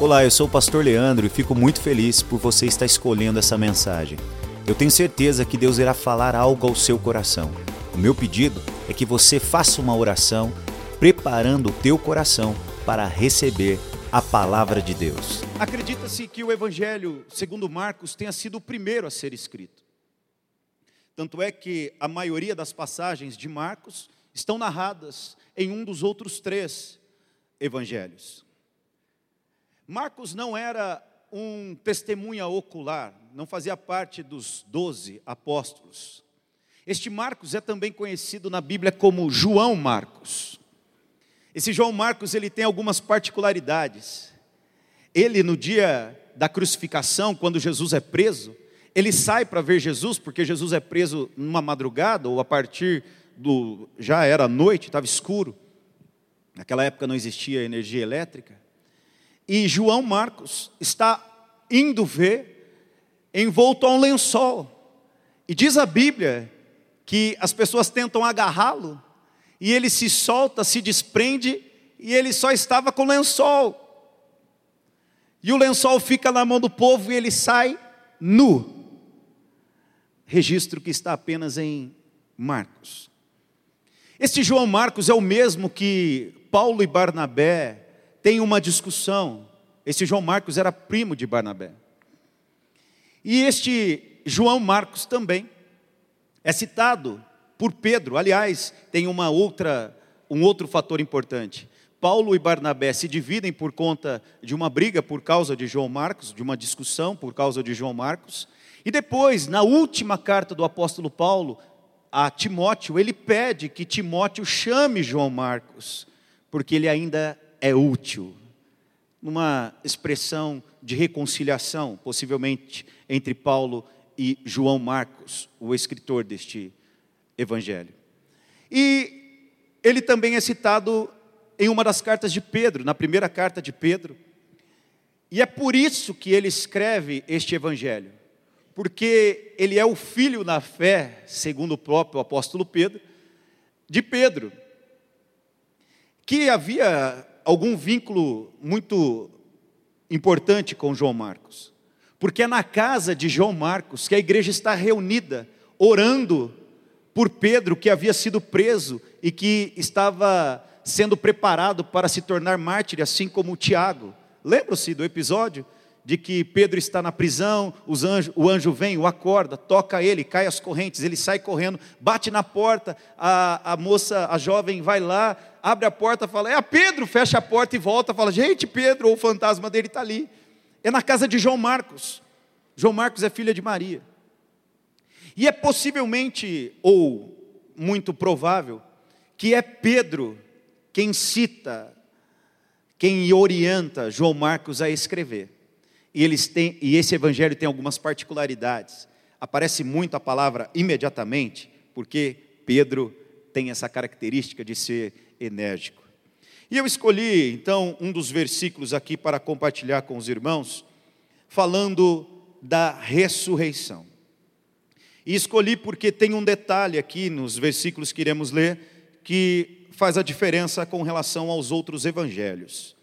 Olá, eu sou o pastor Leandro e fico muito feliz por você estar escolhendo essa mensagem. Eu tenho certeza que Deus irá falar algo ao seu coração. O meu pedido é que você faça uma oração preparando o teu coração para receber a palavra de Deus. Acredita-se que o Evangelho, segundo Marcos, tenha sido o primeiro a ser escrito. Tanto é que a maioria das passagens de Marcos estão narradas em um dos outros três evangelhos. Marcos não era um testemunha ocular, não fazia parte dos doze apóstolos. Este Marcos é também conhecido na Bíblia como João Marcos. Esse João Marcos ele tem algumas particularidades. Ele no dia da crucificação, quando Jesus é preso, ele sai para ver Jesus, porque Jesus é preso numa madrugada ou a partir do já era noite, estava escuro. Naquela época não existia energia elétrica. E João Marcos está indo ver envolto a um lençol. E diz a Bíblia que as pessoas tentam agarrá-lo e ele se solta, se desprende e ele só estava com o lençol. E o lençol fica na mão do povo e ele sai nu. Registro que está apenas em Marcos. Este João Marcos é o mesmo que Paulo e Barnabé tem uma discussão. Esse João Marcos era primo de Barnabé. E este João Marcos também é citado por Pedro. Aliás, tem uma outra, um outro fator importante. Paulo e Barnabé se dividem por conta de uma briga por causa de João Marcos, de uma discussão por causa de João Marcos. E depois, na última carta do apóstolo Paulo a Timóteo, ele pede que Timóteo chame João Marcos, porque ele ainda é útil, numa expressão de reconciliação, possivelmente entre Paulo e João Marcos, o escritor deste evangelho. E ele também é citado em uma das cartas de Pedro, na primeira carta de Pedro. E é por isso que ele escreve este evangelho, porque ele é o filho na fé, segundo o próprio apóstolo Pedro, de Pedro, que havia algum vínculo muito importante com João Marcos, porque é na casa de João Marcos que a igreja está reunida, orando por Pedro, que havia sido preso e que estava sendo preparado para se tornar mártir, assim como Tiago. Lembram-se do episódio de que Pedro está na prisão, o anjo vem, o acorda, toca ele, cai as correntes, ele sai correndo, bate na porta, a, a moça, a jovem vai lá, abre a porta, fala, é a Pedro, fecha a porta e volta, fala, gente, Pedro, ou o fantasma dele está ali. É na casa de João Marcos. João Marcos é filha de Maria. E é possivelmente, ou muito provável, que é Pedro quem cita, quem orienta João Marcos a escrever. E, eles têm, e esse evangelho tem algumas particularidades. Aparece muito a palavra imediatamente, porque Pedro tem essa característica de ser enérgico. E eu escolhi, então, um dos versículos aqui para compartilhar com os irmãos, falando da ressurreição. E escolhi porque tem um detalhe aqui nos versículos que iremos ler que faz a diferença com relação aos outros evangelhos.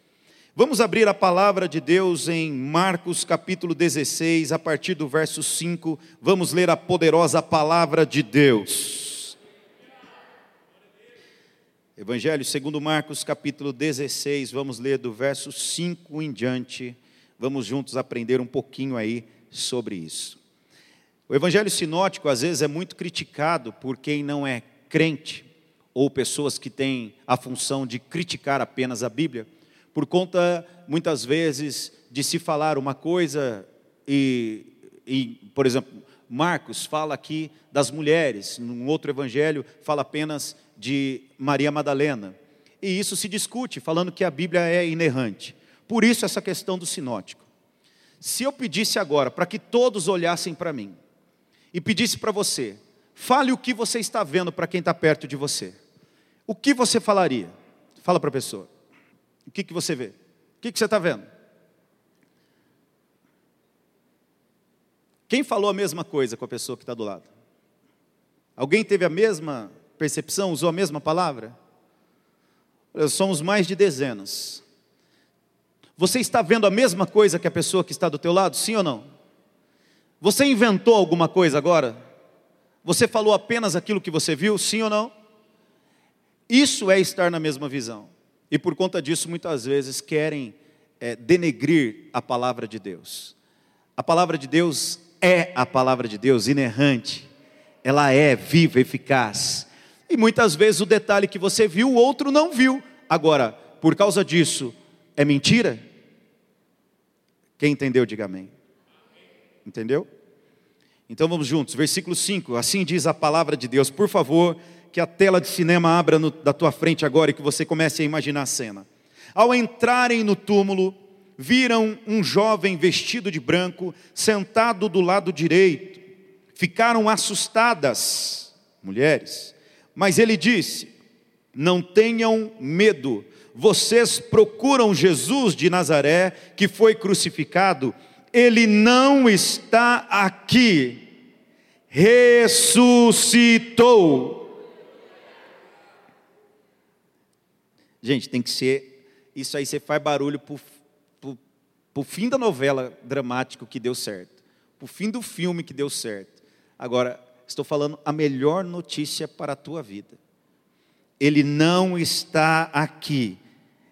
Vamos abrir a palavra de Deus em Marcos capítulo 16, a partir do verso 5, vamos ler a poderosa palavra de Deus. Evangelho segundo Marcos capítulo 16, vamos ler do verso 5 em diante. Vamos juntos aprender um pouquinho aí sobre isso. O evangelho sinótico às vezes é muito criticado por quem não é crente ou pessoas que têm a função de criticar apenas a Bíblia por conta, muitas vezes, de se falar uma coisa e, e, por exemplo, Marcos fala aqui das mulheres, num outro evangelho fala apenas de Maria Madalena. E isso se discute, falando que a Bíblia é inerrante. Por isso, essa questão do sinótico. Se eu pedisse agora para que todos olhassem para mim e pedisse para você, fale o que você está vendo para quem está perto de você, o que você falaria? Fala para a pessoa. O que, que você vê? O que, que você está vendo? Quem falou a mesma coisa com a pessoa que está do lado? Alguém teve a mesma percepção, usou a mesma palavra? Somos mais de dezenas. Você está vendo a mesma coisa que a pessoa que está do teu lado? Sim ou não? Você inventou alguma coisa agora? Você falou apenas aquilo que você viu? Sim ou não? Isso é estar na mesma visão. E por conta disso, muitas vezes querem é, denegrir a palavra de Deus. A palavra de Deus é a palavra de Deus, inerrante. Ela é viva, eficaz. E muitas vezes o detalhe que você viu, o outro não viu. Agora, por causa disso, é mentira? Quem entendeu, diga amém. Entendeu? Então vamos juntos, versículo 5. Assim diz a palavra de Deus. Por favor, que a tela de cinema abra no, da tua frente agora e que você comece a imaginar a cena. Ao entrarem no túmulo, viram um jovem vestido de branco sentado do lado direito. Ficaram assustadas, mulheres. Mas ele disse: Não tenham medo vocês procuram Jesus de Nazaré, que foi crucificado, ele não está aqui, ressuscitou. Gente, tem que ser, isso aí você faz barulho para o fim da novela dramático que deu certo, para o fim do filme que deu certo. Agora, estou falando a melhor notícia para a tua vida. Ele não está aqui,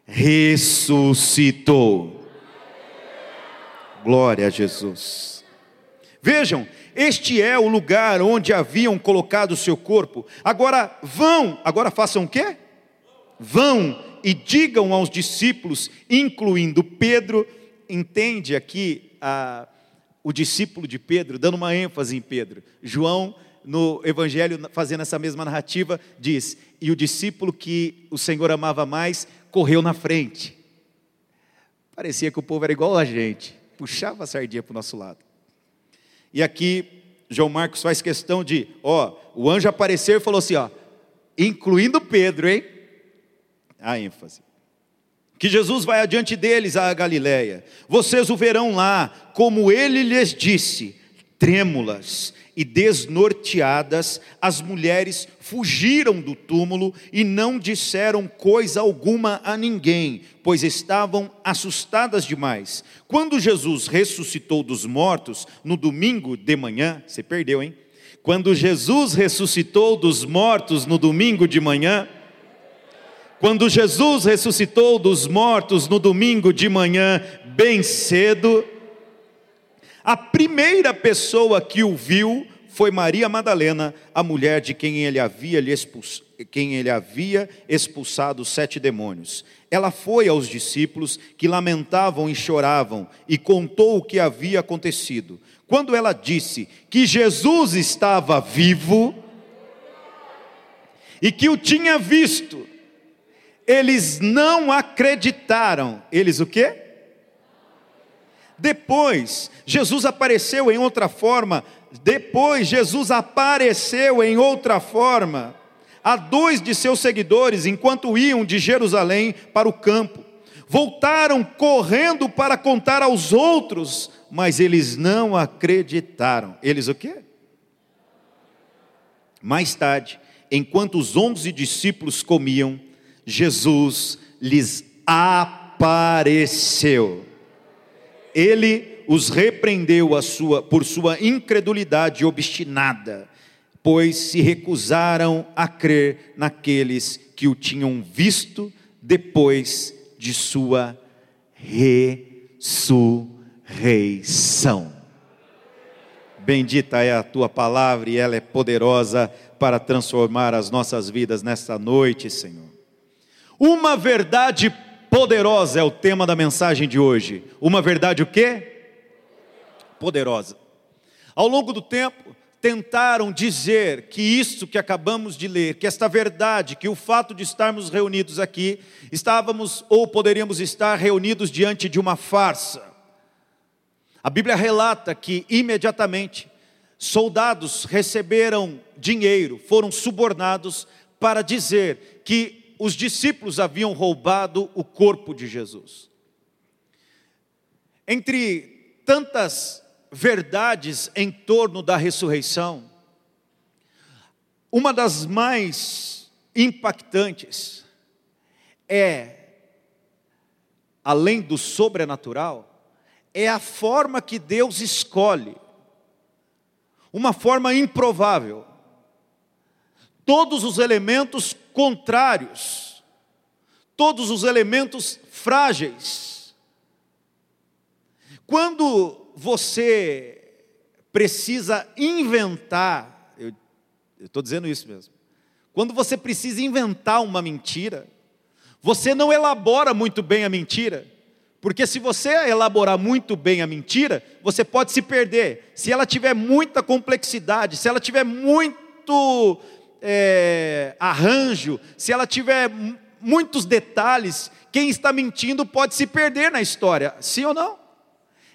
ressuscitou. Glória a Jesus. Vejam, este é o lugar onde haviam colocado o seu corpo. Agora vão, agora façam o quê? Vão e digam aos discípulos, incluindo Pedro, entende aqui a, o discípulo de Pedro, dando uma ênfase em Pedro. João, no Evangelho, fazendo essa mesma narrativa, diz: E o discípulo que o Senhor amava mais correu na frente. Parecia que o povo era igual a gente, puxava a sardinha para o nosso lado. E aqui, João Marcos faz questão de, ó, o anjo apareceu e falou assim, ó, incluindo Pedro, hein? A ênfase. Que Jesus vai adiante deles à Galiléia. Vocês o verão lá, como ele lhes disse, trêmulas e desnorteadas, as mulheres fugiram do túmulo e não disseram coisa alguma a ninguém, pois estavam assustadas demais. Quando Jesus ressuscitou dos mortos, no domingo de manhã, você perdeu, hein? Quando Jesus ressuscitou dos mortos no domingo de manhã, quando Jesus ressuscitou dos mortos no domingo de manhã, bem cedo, a primeira pessoa que o viu foi Maria Madalena, a mulher de quem ele havia, expuls... quem ele havia expulsado sete demônios. Ela foi aos discípulos que lamentavam e choravam e contou o que havia acontecido. Quando ela disse que Jesus estava vivo e que o tinha visto, eles não acreditaram. Eles o quê? Depois, Jesus apareceu em outra forma. Depois, Jesus apareceu em outra forma a dois de seus seguidores enquanto iam de Jerusalém para o campo. Voltaram correndo para contar aos outros, mas eles não acreditaram. Eles o quê? Mais tarde, enquanto os onze discípulos comiam, Jesus lhes apareceu ele os repreendeu sua, por sua incredulidade obstinada, pois se recusaram a crer naqueles que o tinham visto depois de sua ressurreição. Bendita é a tua palavra e ela é poderosa para transformar as nossas vidas nesta noite, Senhor. Uma verdade Poderosa é o tema da mensagem de hoje. Uma verdade o quê? Poderosa. Ao longo do tempo, tentaram dizer que isso que acabamos de ler, que esta verdade, que o fato de estarmos reunidos aqui, estávamos ou poderíamos estar reunidos diante de uma farsa. A Bíblia relata que imediatamente soldados receberam dinheiro, foram subornados para dizer que os discípulos haviam roubado o corpo de Jesus. Entre tantas verdades em torno da ressurreição, uma das mais impactantes é além do sobrenatural, é a forma que Deus escolhe, uma forma improvável. Todos os elementos contrários, todos os elementos frágeis. Quando você precisa inventar, eu estou dizendo isso mesmo, quando você precisa inventar uma mentira, você não elabora muito bem a mentira, porque se você elaborar muito bem a mentira, você pode se perder. Se ela tiver muita complexidade, se ela tiver muito é, arranjo, se ela tiver muitos detalhes, quem está mentindo pode se perder na história, sim ou não?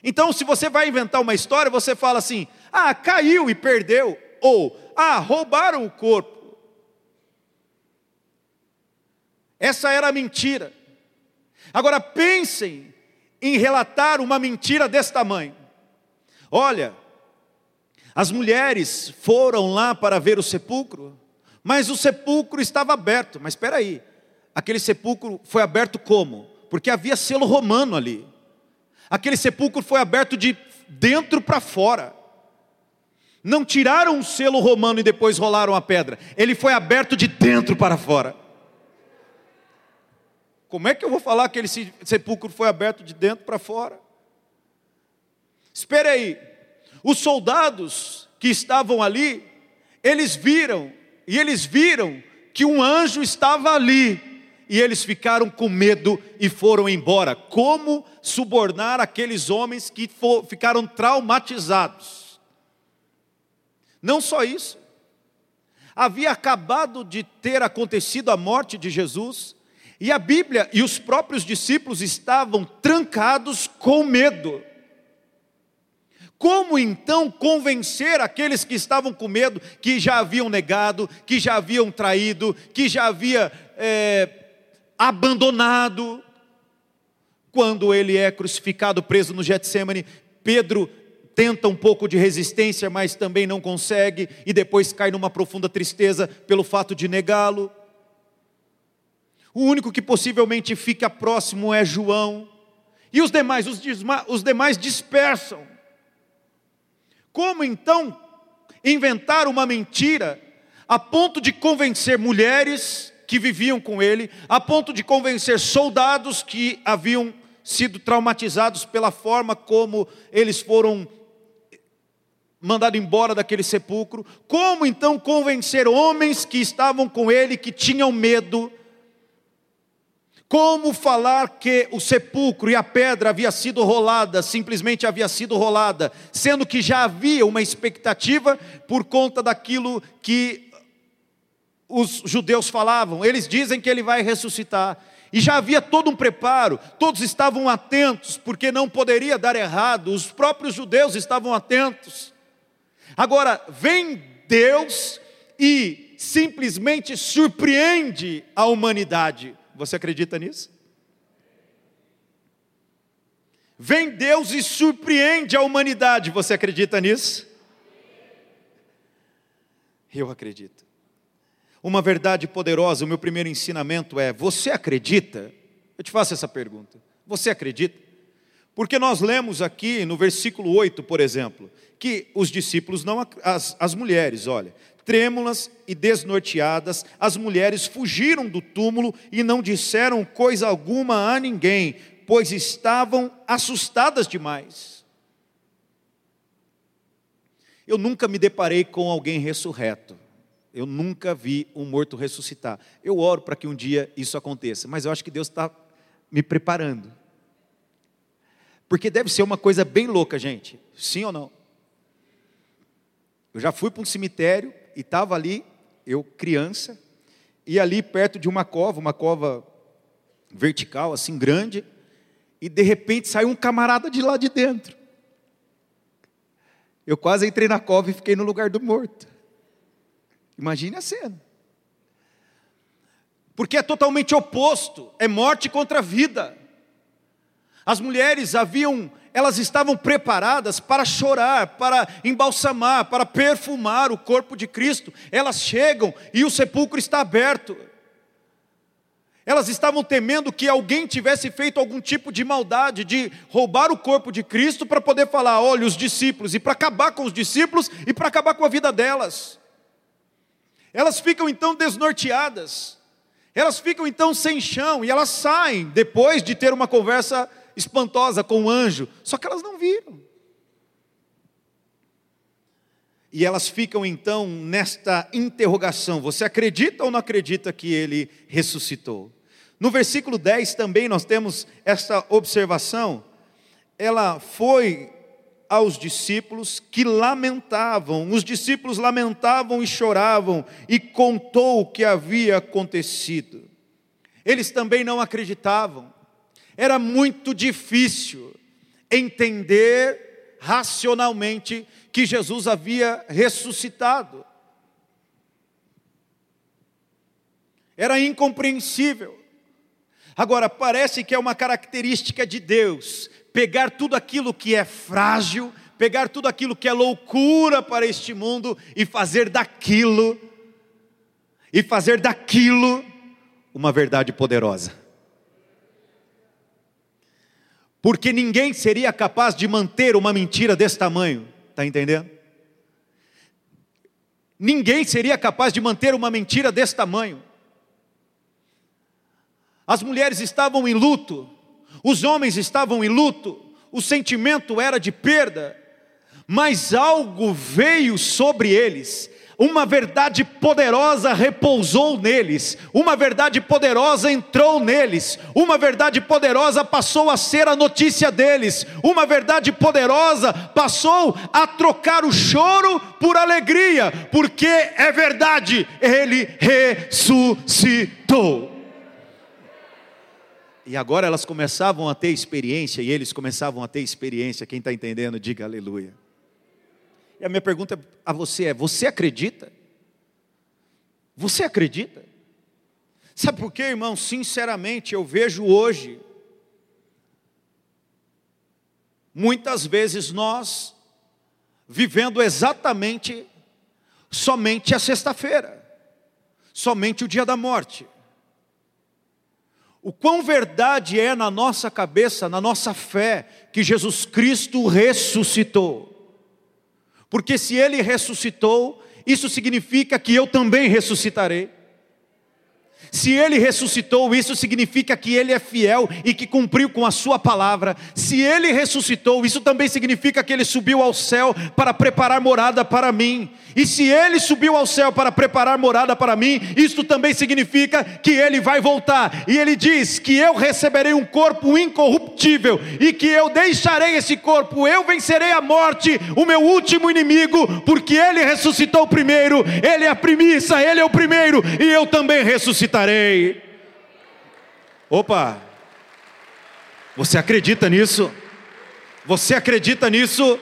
Então, se você vai inventar uma história, você fala assim: ah, caiu e perdeu, ou ah, roubaram o corpo. Essa era a mentira. Agora pensem em relatar uma mentira desse tamanho. Olha, as mulheres foram lá para ver o sepulcro, mas o sepulcro estava aberto. Mas espera aí, aquele sepulcro foi aberto como? Porque havia selo romano ali. Aquele sepulcro foi aberto de dentro para fora. Não tiraram o selo romano e depois rolaram a pedra. Ele foi aberto de dentro para fora. Como é que eu vou falar que aquele sepulcro foi aberto de dentro para fora? Espere aí. Os soldados que estavam ali, eles viram, e eles viram que um anjo estava ali, e eles ficaram com medo e foram embora. Como subornar aqueles homens que for, ficaram traumatizados? Não só isso, havia acabado de ter acontecido a morte de Jesus, e a Bíblia e os próprios discípulos estavam trancados com medo. Como então convencer aqueles que estavam com medo, que já haviam negado, que já haviam traído, que já havia é, abandonado? Quando ele é crucificado, preso no Getsemane, Pedro tenta um pouco de resistência, mas também não consegue, e depois cai numa profunda tristeza pelo fato de negá-lo. O único que possivelmente fica próximo é João. E os demais, os, os demais dispersam. Como então inventar uma mentira a ponto de convencer mulheres que viviam com ele, a ponto de convencer soldados que haviam sido traumatizados pela forma como eles foram mandados embora daquele sepulcro? Como então convencer homens que estavam com ele, que tinham medo, como falar que o sepulcro e a pedra havia sido rolada, simplesmente havia sido rolada, sendo que já havia uma expectativa por conta daquilo que os judeus falavam. Eles dizem que ele vai ressuscitar. E já havia todo um preparo, todos estavam atentos, porque não poderia dar errado, os próprios judeus estavam atentos. Agora, vem Deus e simplesmente surpreende a humanidade você acredita nisso? Vem Deus e surpreende a humanidade. Você acredita nisso? Eu acredito. Uma verdade poderosa, o meu primeiro ensinamento é: você acredita? Eu te faço essa pergunta. Você acredita? Porque nós lemos aqui no versículo 8, por exemplo, que os discípulos não as, as mulheres, olha, Trêmulas e desnorteadas, as mulheres fugiram do túmulo e não disseram coisa alguma a ninguém, pois estavam assustadas demais. Eu nunca me deparei com alguém ressurreto. Eu nunca vi um morto ressuscitar. Eu oro para que um dia isso aconteça, mas eu acho que Deus está me preparando. Porque deve ser uma coisa bem louca, gente. Sim ou não? Eu já fui para um cemitério e estava ali, eu criança, e ali perto de uma cova, uma cova vertical, assim grande, e de repente saiu um camarada de lá de dentro. Eu quase entrei na cova e fiquei no lugar do morto. Imagine a cena. Porque é totalmente oposto, é morte contra a vida. As mulheres haviam elas estavam preparadas para chorar, para embalsamar, para perfumar o corpo de Cristo. Elas chegam e o sepulcro está aberto. Elas estavam temendo que alguém tivesse feito algum tipo de maldade, de roubar o corpo de Cristo para poder falar, olha, os discípulos, e para acabar com os discípulos e para acabar com a vida delas. Elas ficam então desnorteadas, elas ficam então sem chão e elas saem depois de ter uma conversa espantosa com o anjo, só que elas não viram. E elas ficam então nesta interrogação: você acredita ou não acredita que ele ressuscitou? No versículo 10 também nós temos essa observação. Ela foi aos discípulos que lamentavam, os discípulos lamentavam e choravam, e contou o que havia acontecido. Eles também não acreditavam, era muito difícil entender racionalmente que Jesus havia ressuscitado. Era incompreensível. Agora, parece que é uma característica de Deus pegar tudo aquilo que é frágil, pegar tudo aquilo que é loucura para este mundo e fazer daquilo, e fazer daquilo uma verdade poderosa. Porque ninguém seria capaz de manter uma mentira desse tamanho. Está entendendo? Ninguém seria capaz de manter uma mentira desse tamanho. As mulheres estavam em luto, os homens estavam em luto, o sentimento era de perda, mas algo veio sobre eles uma verdade poderosa repousou neles, uma verdade poderosa entrou neles, uma verdade poderosa passou a ser a notícia deles, uma verdade poderosa passou a trocar o choro por alegria, porque é verdade, ele ressuscitou. E agora elas começavam a ter experiência, e eles começavam a ter experiência. Quem está entendendo, diga aleluia. E a minha pergunta a você é: você acredita? Você acredita? Sabe por quê, irmão? Sinceramente, eu vejo hoje, muitas vezes nós vivendo exatamente somente a sexta-feira, somente o dia da morte. O quão verdade é na nossa cabeça, na nossa fé, que Jesus Cristo ressuscitou. Porque se ele ressuscitou, isso significa que eu também ressuscitarei. Se ele ressuscitou, isso significa que ele é fiel e que cumpriu com a sua palavra. Se ele ressuscitou, isso também significa que ele subiu ao céu para preparar morada para mim. E se ele subiu ao céu para preparar morada para mim, isso também significa que ele vai voltar. E ele diz que eu receberei um corpo incorruptível e que eu deixarei esse corpo, eu vencerei a morte, o meu último inimigo, porque ele ressuscitou primeiro, ele é a primícia, ele é o primeiro e eu também ressuscitarei. Opa! Você acredita nisso? Você acredita nisso?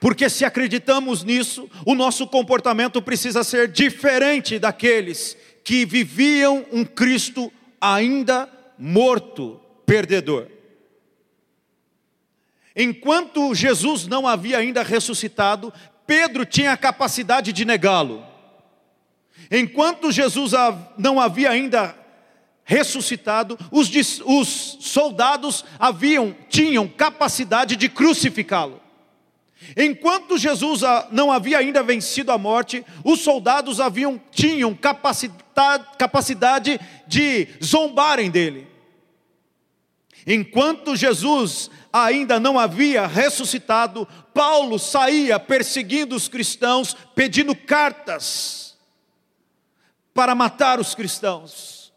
Porque se acreditamos nisso, o nosso comportamento precisa ser diferente daqueles que viviam um Cristo ainda morto, perdedor. Enquanto Jesus não havia ainda ressuscitado, Pedro tinha a capacidade de negá-lo. Enquanto Jesus não havia ainda ressuscitado, os, os soldados haviam, tinham capacidade de crucificá-lo. Enquanto Jesus não havia ainda vencido a morte, os soldados haviam, tinham capacidade, capacidade de zombarem dele. Enquanto Jesus ainda não havia ressuscitado, Paulo saía perseguindo os cristãos, pedindo cartas para matar os cristãos.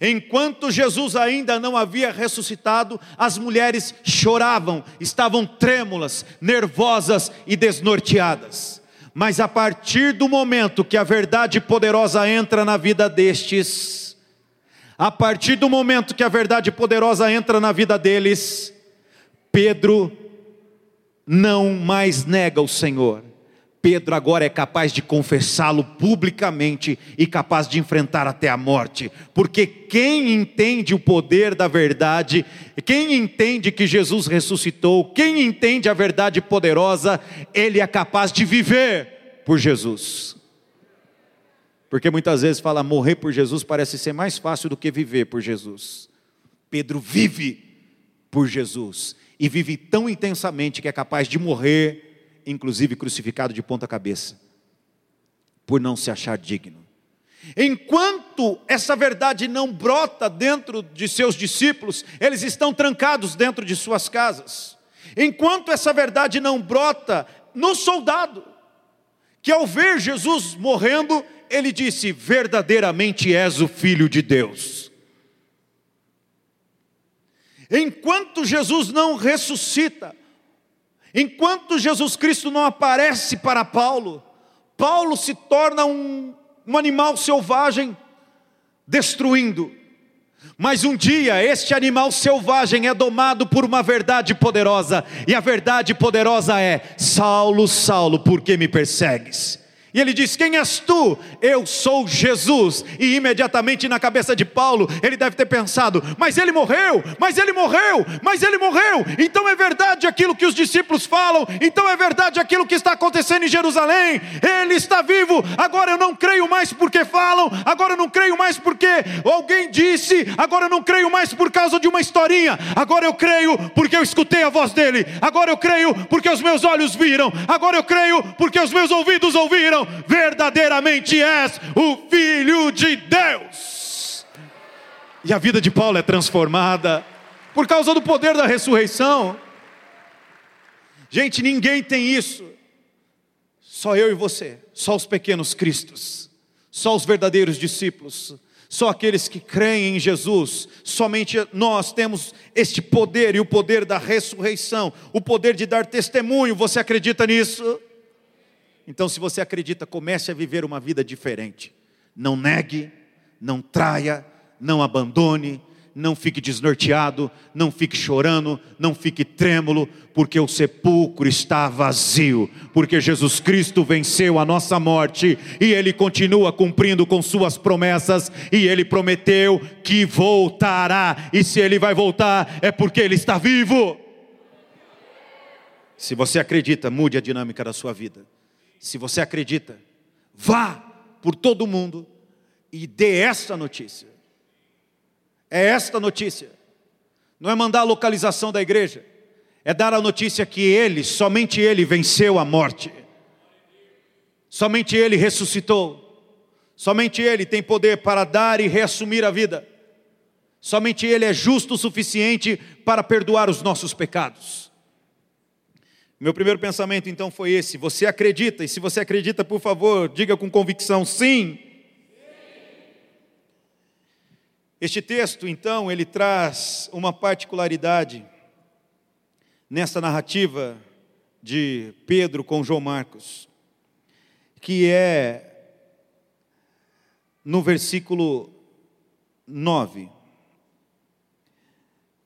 Enquanto Jesus ainda não havia ressuscitado, as mulheres choravam, estavam trêmulas, nervosas e desnorteadas. Mas a partir do momento que a verdade poderosa entra na vida destes, a partir do momento que a verdade poderosa entra na vida deles, Pedro não mais nega o Senhor. Pedro agora é capaz de confessá-lo publicamente e capaz de enfrentar até a morte, porque quem entende o poder da verdade, quem entende que Jesus ressuscitou, quem entende a verdade poderosa, ele é capaz de viver por Jesus. Porque muitas vezes fala morrer por Jesus parece ser mais fácil do que viver por Jesus. Pedro vive por Jesus e vive tão intensamente que é capaz de morrer, inclusive crucificado de ponta cabeça, por não se achar digno. Enquanto essa verdade não brota dentro de seus discípulos, eles estão trancados dentro de suas casas. Enquanto essa verdade não brota no soldado, que ao ver Jesus morrendo, ele disse: Verdadeiramente és o Filho de Deus. Enquanto Jesus não ressuscita, enquanto Jesus Cristo não aparece para Paulo, Paulo se torna um, um animal selvagem, destruindo. Mas um dia este animal selvagem é domado por uma verdade poderosa, e a verdade poderosa é: Saulo, Saulo, por que me persegues? E ele diz: Quem és tu? Eu sou Jesus. E imediatamente na cabeça de Paulo, ele deve ter pensado: Mas ele morreu, mas ele morreu, mas ele morreu. Então é verdade aquilo que os discípulos falam, então é verdade aquilo que está acontecendo em Jerusalém. Ele está vivo. Agora eu não creio mais porque falam, agora eu não creio mais porque alguém disse, agora eu não creio mais por causa de uma historinha. Agora eu creio porque eu escutei a voz dele. Agora eu creio porque os meus olhos viram. Agora eu creio porque os meus ouvidos ouviram verdadeiramente és o Filho de Deus. E a vida de Paulo é transformada por causa do poder da ressurreição. Gente, ninguém tem isso. Só eu e você, só os pequenos cristos, só os verdadeiros discípulos, só aqueles que creem em Jesus, somente nós temos este poder e o poder da ressurreição, o poder de dar testemunho. Você acredita nisso? Então, se você acredita, comece a viver uma vida diferente. Não negue, não traia, não abandone, não fique desnorteado, não fique chorando, não fique trêmulo, porque o sepulcro está vazio, porque Jesus Cristo venceu a nossa morte e Ele continua cumprindo com Suas promessas, e Ele prometeu que voltará, e se Ele vai voltar, é porque Ele está vivo. Se você acredita, mude a dinâmica da sua vida se você acredita, vá por todo mundo e dê esta notícia. É esta notícia. Não é mandar a localização da igreja, é dar a notícia que ele, somente ele venceu a morte. Somente ele ressuscitou. Somente ele tem poder para dar e reassumir a vida. Somente ele é justo o suficiente para perdoar os nossos pecados. Meu primeiro pensamento então foi esse: você acredita? E se você acredita, por favor, diga com convicção sim. Este texto, então, ele traz uma particularidade nessa narrativa de Pedro com João Marcos, que é no versículo 9,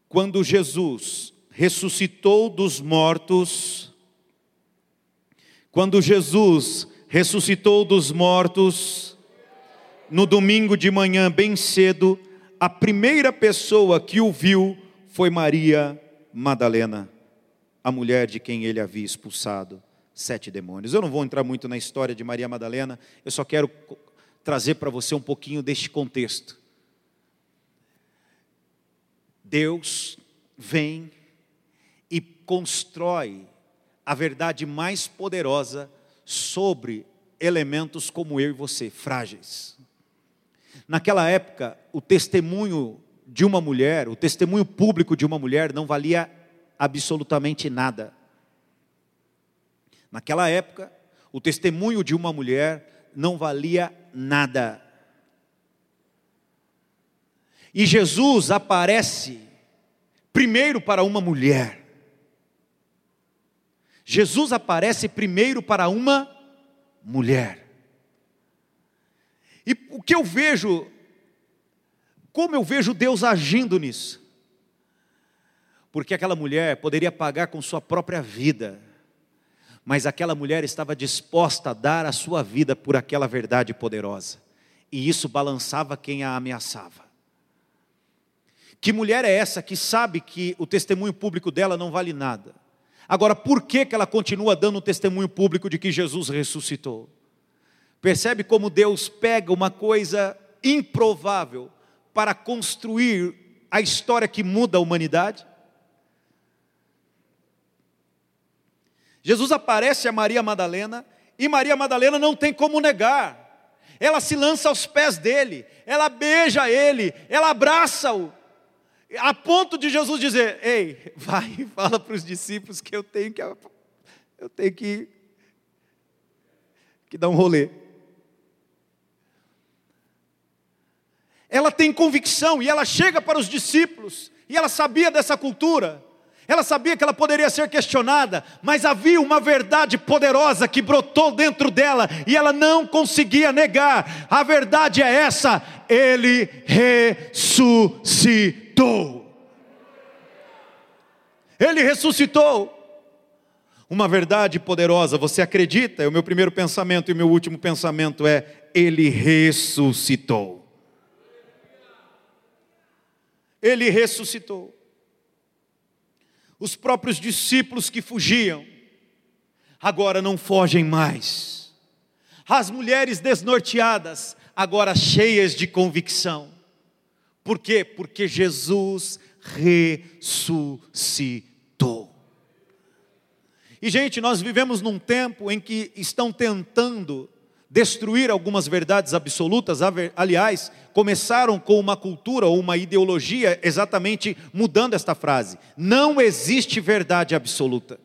quando Jesus ressuscitou dos mortos, quando Jesus ressuscitou dos mortos, no domingo de manhã, bem cedo, a primeira pessoa que o viu foi Maria Madalena, a mulher de quem ele havia expulsado sete demônios. Eu não vou entrar muito na história de Maria Madalena, eu só quero trazer para você um pouquinho deste contexto. Deus vem constrói a verdade mais poderosa sobre elementos como eu e você, frágeis. Naquela época, o testemunho de uma mulher, o testemunho público de uma mulher não valia absolutamente nada. Naquela época, o testemunho de uma mulher não valia nada. E Jesus aparece primeiro para uma mulher. Jesus aparece primeiro para uma mulher. E o que eu vejo, como eu vejo Deus agindo nisso? Porque aquela mulher poderia pagar com sua própria vida, mas aquela mulher estava disposta a dar a sua vida por aquela verdade poderosa, e isso balançava quem a ameaçava. Que mulher é essa que sabe que o testemunho público dela não vale nada? Agora, por que, que ela continua dando o testemunho público de que Jesus ressuscitou? Percebe como Deus pega uma coisa improvável para construir a história que muda a humanidade? Jesus aparece a Maria Madalena e Maria Madalena não tem como negar. Ela se lança aos pés dele, ela beija ele, ela abraça-o, a ponto de Jesus dizer: Ei, vai e fala para os discípulos que eu tenho que, eu tenho que, que dar um rolê. Ela tem convicção e ela chega para os discípulos, e ela sabia dessa cultura, ela sabia que ela poderia ser questionada, mas havia uma verdade poderosa que brotou dentro dela e ela não conseguia negar. A verdade é essa: ele ressuscitou. Ele ressuscitou. Uma verdade poderosa, você acredita? É o meu primeiro pensamento e o meu último pensamento é: ele ressuscitou. Ele ressuscitou os próprios discípulos que fugiam, agora não fogem mais. As mulheres desnorteadas, agora cheias de convicção. Por quê? Porque Jesus ressuscitou. E, gente, nós vivemos num tempo em que estão tentando destruir algumas verdades absolutas, aliás, começaram com uma cultura ou uma ideologia exatamente mudando esta frase: não existe verdade absoluta.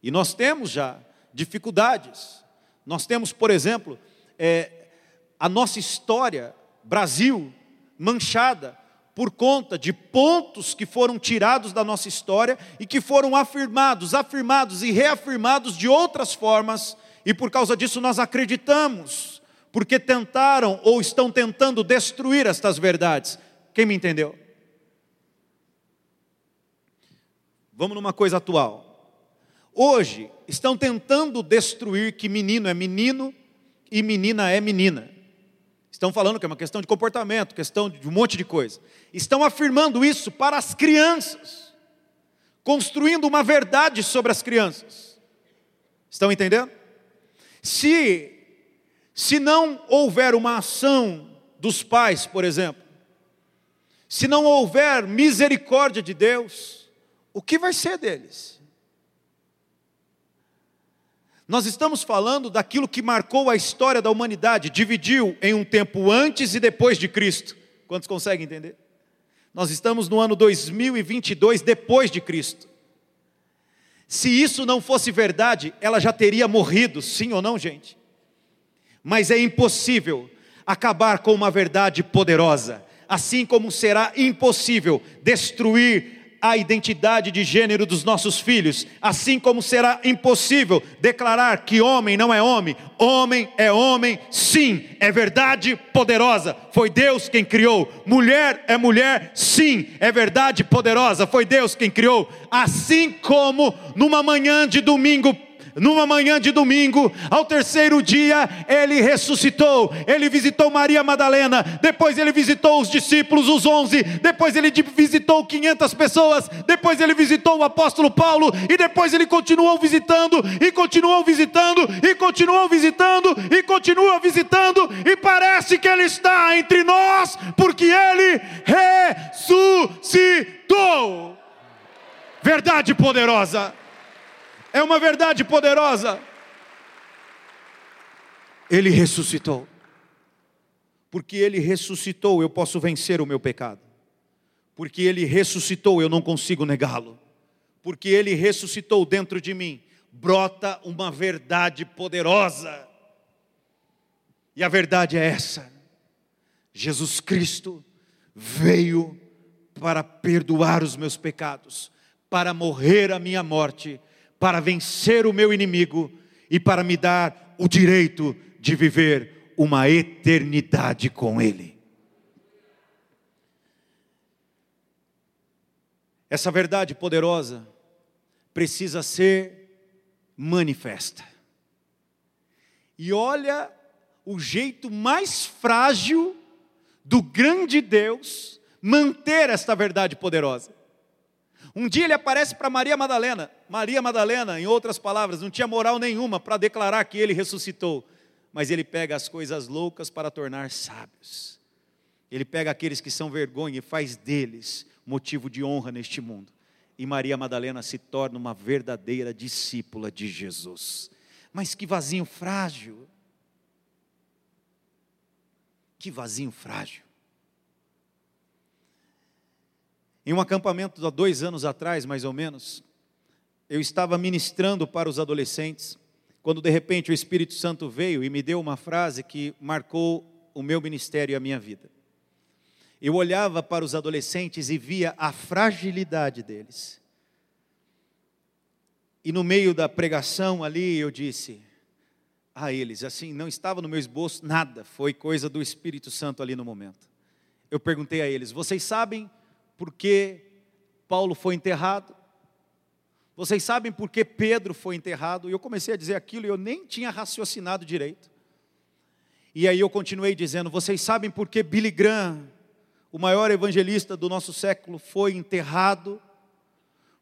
E nós temos já dificuldades. Nós temos, por exemplo, é, a nossa história, Brasil, manchada por conta de pontos que foram tirados da nossa história e que foram afirmados, afirmados e reafirmados de outras formas e por causa disso nós acreditamos, porque tentaram ou estão tentando destruir estas verdades. Quem me entendeu? Vamos numa coisa atual. Hoje estão tentando destruir que menino é menino e menina é menina. Estão falando que é uma questão de comportamento, questão de um monte de coisa. Estão afirmando isso para as crianças, construindo uma verdade sobre as crianças. Estão entendendo? Se se não houver uma ação dos pais, por exemplo, se não houver misericórdia de Deus, o que vai ser deles? Nós estamos falando daquilo que marcou a história da humanidade, dividiu em um tempo antes e depois de Cristo. Quantos conseguem entender? Nós estamos no ano 2022 depois de Cristo. Se isso não fosse verdade, ela já teria morrido, sim ou não, gente? Mas é impossível acabar com uma verdade poderosa, assim como será impossível destruir a identidade de gênero dos nossos filhos, assim como será impossível declarar que homem não é homem, homem é homem, sim, é verdade poderosa, foi Deus quem criou, mulher é mulher, sim, é verdade poderosa, foi Deus quem criou, assim como numa manhã de domingo numa manhã de domingo, ao terceiro dia, ele ressuscitou. Ele visitou Maria Madalena, depois ele visitou os discípulos, os onze, depois ele visitou 500 pessoas, depois ele visitou o apóstolo Paulo, e depois ele continuou visitando, e continuou visitando, e continuou visitando, e continua visitando, e parece que ele está entre nós, porque ele ressuscitou. Verdade poderosa é uma verdade poderosa. Ele ressuscitou. Porque ele ressuscitou, eu posso vencer o meu pecado. Porque ele ressuscitou, eu não consigo negá-lo. Porque ele ressuscitou dentro de mim, brota uma verdade poderosa. E a verdade é essa: Jesus Cristo veio para perdoar os meus pecados, para morrer a minha morte para vencer o meu inimigo e para me dar o direito de viver uma eternidade com Ele. Essa verdade poderosa precisa ser manifesta. E olha o jeito mais frágil do grande Deus manter esta verdade poderosa. Um dia ele aparece para Maria Madalena. Maria Madalena, em outras palavras, não tinha moral nenhuma para declarar que ele ressuscitou. mas ele pega as coisas loucas para tornar sábios. Ele pega aqueles que são vergonha e faz deles motivo de honra neste mundo. E Maria Madalena se torna uma verdadeira discípula de Jesus. Mas que vasinho frágil. Que vasinho frágil. Em um acampamento há dois anos atrás, mais ou menos, eu estava ministrando para os adolescentes quando de repente o Espírito Santo veio e me deu uma frase que marcou o meu ministério e a minha vida. Eu olhava para os adolescentes e via a fragilidade deles. E no meio da pregação ali eu disse a eles, assim, não estava no meu esboço nada, foi coisa do Espírito Santo ali no momento. Eu perguntei a eles: vocês sabem por que Paulo foi enterrado? Vocês sabem por que Pedro foi enterrado? E eu comecei a dizer aquilo e eu nem tinha raciocinado direito. E aí eu continuei dizendo: Vocês sabem por que Billy Graham, o maior evangelista do nosso século, foi enterrado?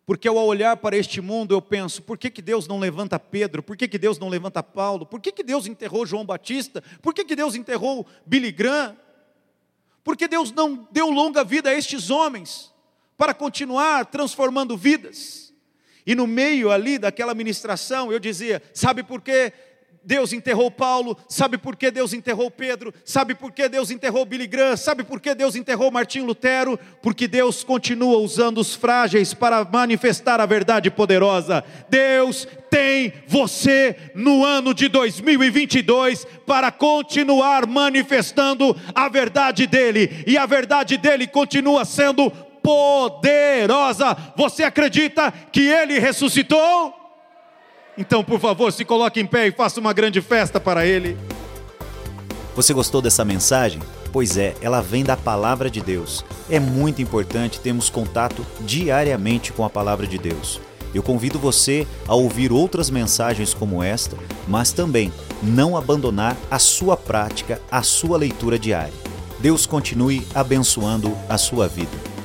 Porque ao olhar para este mundo eu penso: por que, que Deus não levanta Pedro? Por que, que Deus não levanta Paulo? Por que, que Deus enterrou João Batista? Por que, que Deus enterrou Billy Graham? Por que Deus não deu longa vida a estes homens para continuar transformando vidas? E no meio ali daquela ministração, eu dizia: sabe por que Deus enterrou Paulo? Sabe por que Deus enterrou Pedro? Sabe por que Deus enterrou Billy Graham? Sabe por que Deus enterrou Martim Lutero? Porque Deus continua usando os frágeis para manifestar a verdade poderosa. Deus tem você no ano de 2022 para continuar manifestando a verdade dele, e a verdade dele continua sendo poderosa. Você acredita que ele ressuscitou? Então, por favor, se coloque em pé e faça uma grande festa para ele. Você gostou dessa mensagem? Pois é, ela vem da palavra de Deus. É muito importante termos contato diariamente com a palavra de Deus. Eu convido você a ouvir outras mensagens como esta, mas também não abandonar a sua prática, a sua leitura diária. Deus continue abençoando a sua vida.